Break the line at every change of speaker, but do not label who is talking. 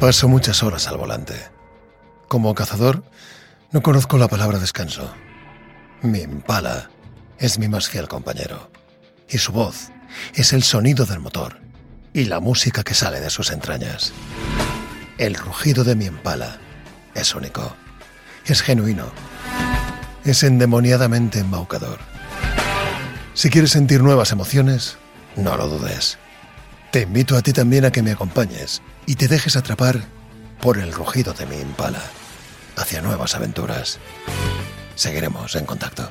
Paso muchas horas al volante. Como cazador, no conozco la palabra descanso. Mi impala es mi más fiel compañero. Y su voz es el sonido del motor y la música que sale de sus entrañas. El rugido de mi impala es único. Es genuino. Es endemoniadamente embaucador. Si quieres sentir nuevas emociones, no lo dudes. Te invito a ti también a que me acompañes y te dejes atrapar por el rugido de mi impala hacia nuevas aventuras. Seguiremos en contacto.